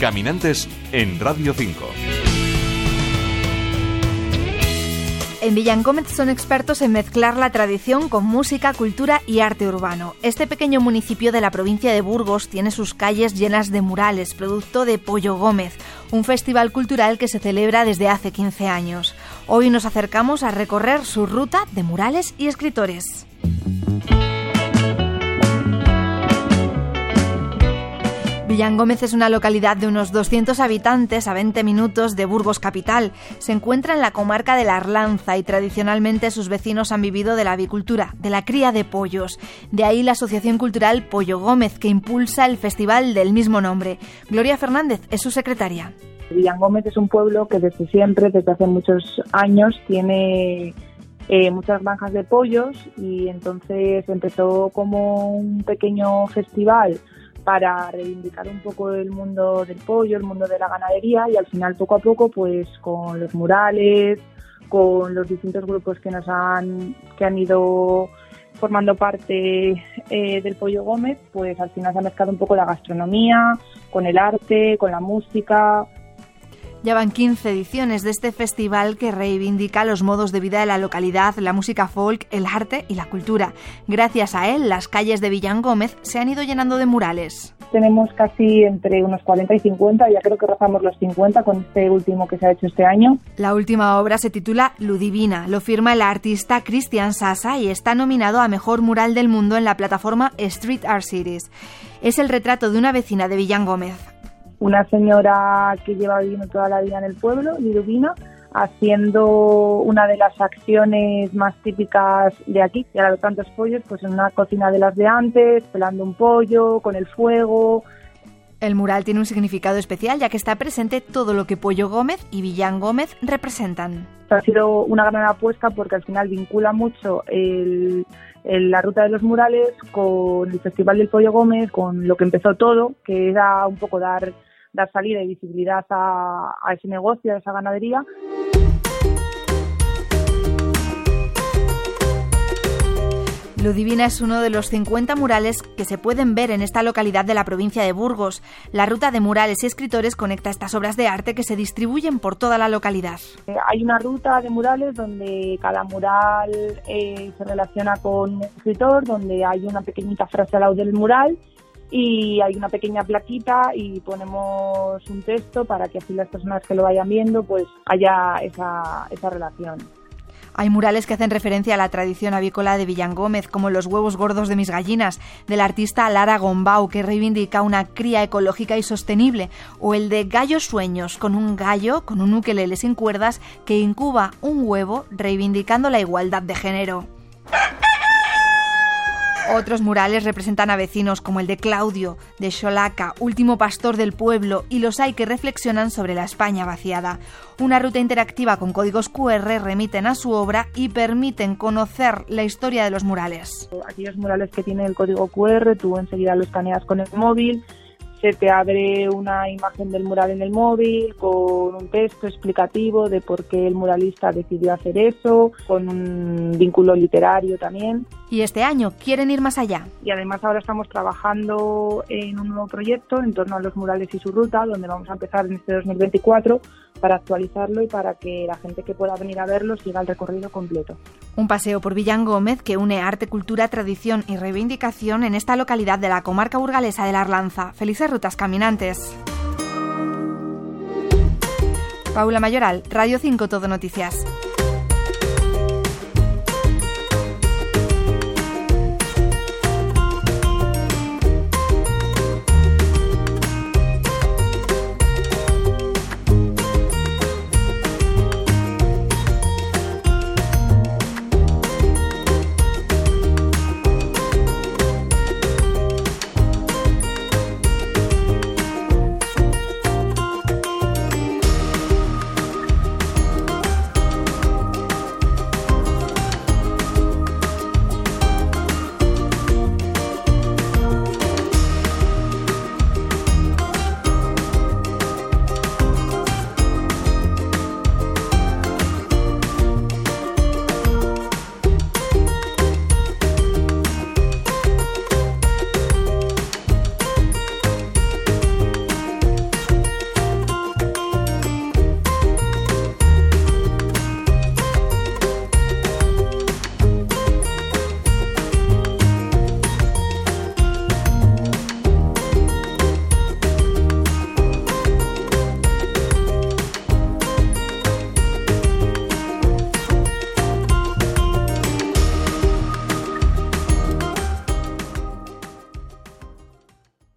Caminantes en Radio 5. En Villangómez son expertos en mezclar la tradición con música, cultura y arte urbano. Este pequeño municipio de la provincia de Burgos tiene sus calles llenas de murales, producto de Pollo Gómez, un festival cultural que se celebra desde hace 15 años. Hoy nos acercamos a recorrer su ruta de murales y escritores. Villangómez es una localidad de unos 200 habitantes a 20 minutos de Burgos capital. Se encuentra en la comarca de la Arlanza y tradicionalmente sus vecinos han vivido de la avicultura, de la cría de pollos. De ahí la Asociación Cultural Pollo Gómez que impulsa el festival del mismo nombre. Gloria Fernández es su secretaria. Villangómez es un pueblo que desde siempre, desde hace muchos años, tiene eh, muchas granjas de pollos y entonces empezó como un pequeño festival para reivindicar un poco el mundo del pollo, el mundo de la ganadería y al final poco a poco pues con los murales, con los distintos grupos que nos han que han ido formando parte eh, del Pollo Gómez, pues al final se ha mezclado un poco la gastronomía con el arte, con la música, ya van 15 ediciones de este festival que reivindica los modos de vida de la localidad, la música folk, el arte y la cultura. Gracias a él, las calles de Villán Gómez se han ido llenando de murales. Tenemos casi entre unos 40 y 50, ya creo que rozamos los 50 con este último que se ha hecho este año. La última obra se titula Ludivina, lo firma el artista Cristian Sasa y está nominado a Mejor Mural del Mundo en la plataforma Street Art Series. Es el retrato de una vecina de Villán Gómez una señora que lleva viviendo toda la vida en el pueblo, Liduvina, haciendo una de las acciones más típicas de aquí, y ahora de tantos pollos, pues en una cocina de las de antes, pelando un pollo, con el fuego. El mural tiene un significado especial ya que está presente todo lo que Pollo Gómez y Villán Gómez representan. Ha sido una gran apuesta porque al final vincula mucho la ruta de los murales con el Festival del Pollo Gómez, con lo que empezó todo, que era un poco dar dar salida y visibilidad a, ese negocio, a esa ganadería. Ludivina es uno de los 50 murales que se pueden ver en esta localidad de la provincia de Burgos. La ruta de murales y escritores conecta estas obras de arte que se distribuyen por toda la localidad. Eh, hay una ruta de murales donde cada mural eh, se relaciona con un escritor, donde hay una pequeñita frase al lado del mural y hay una pequeña plaquita y ponemos un texto para que así las personas que lo vayan viendo pues haya esa, esa relación. Hay murales que hacen referencia a la tradición avícola de Villangómez, como los huevos gordos de mis gallinas, del artista Lara Gombau, que reivindica una cría ecológica y sostenible, o el de Gallos Sueños, con un gallo con un ukelele sin cuerdas que incuba un huevo, reivindicando la igualdad de género. Otros murales representan a vecinos como el de Claudio, de Xolaca, último pastor del pueblo, y los hay que reflexionan sobre la España vaciada. Una ruta interactiva con códigos QR remiten a su obra y permiten conocer la historia de los murales. Aquellos murales que tienen el código QR, tú enseguida lo escaneas con el móvil se te abre una imagen del mural en el móvil con un texto explicativo de por qué el muralista decidió hacer eso, con un vínculo literario también. Y este año quieren ir más allá. Y además ahora estamos trabajando en un nuevo proyecto en torno a los murales y su ruta, donde vamos a empezar en este 2024 para actualizarlo y para que la gente que pueda venir a verlo siga el recorrido completo. Un paseo por Villán Gómez que une arte, cultura, tradición y reivindicación en esta localidad de la comarca burgalesa de la Arlanza. Felices rutas caminantes. Paula Mayoral, Radio 5 Todo Noticias.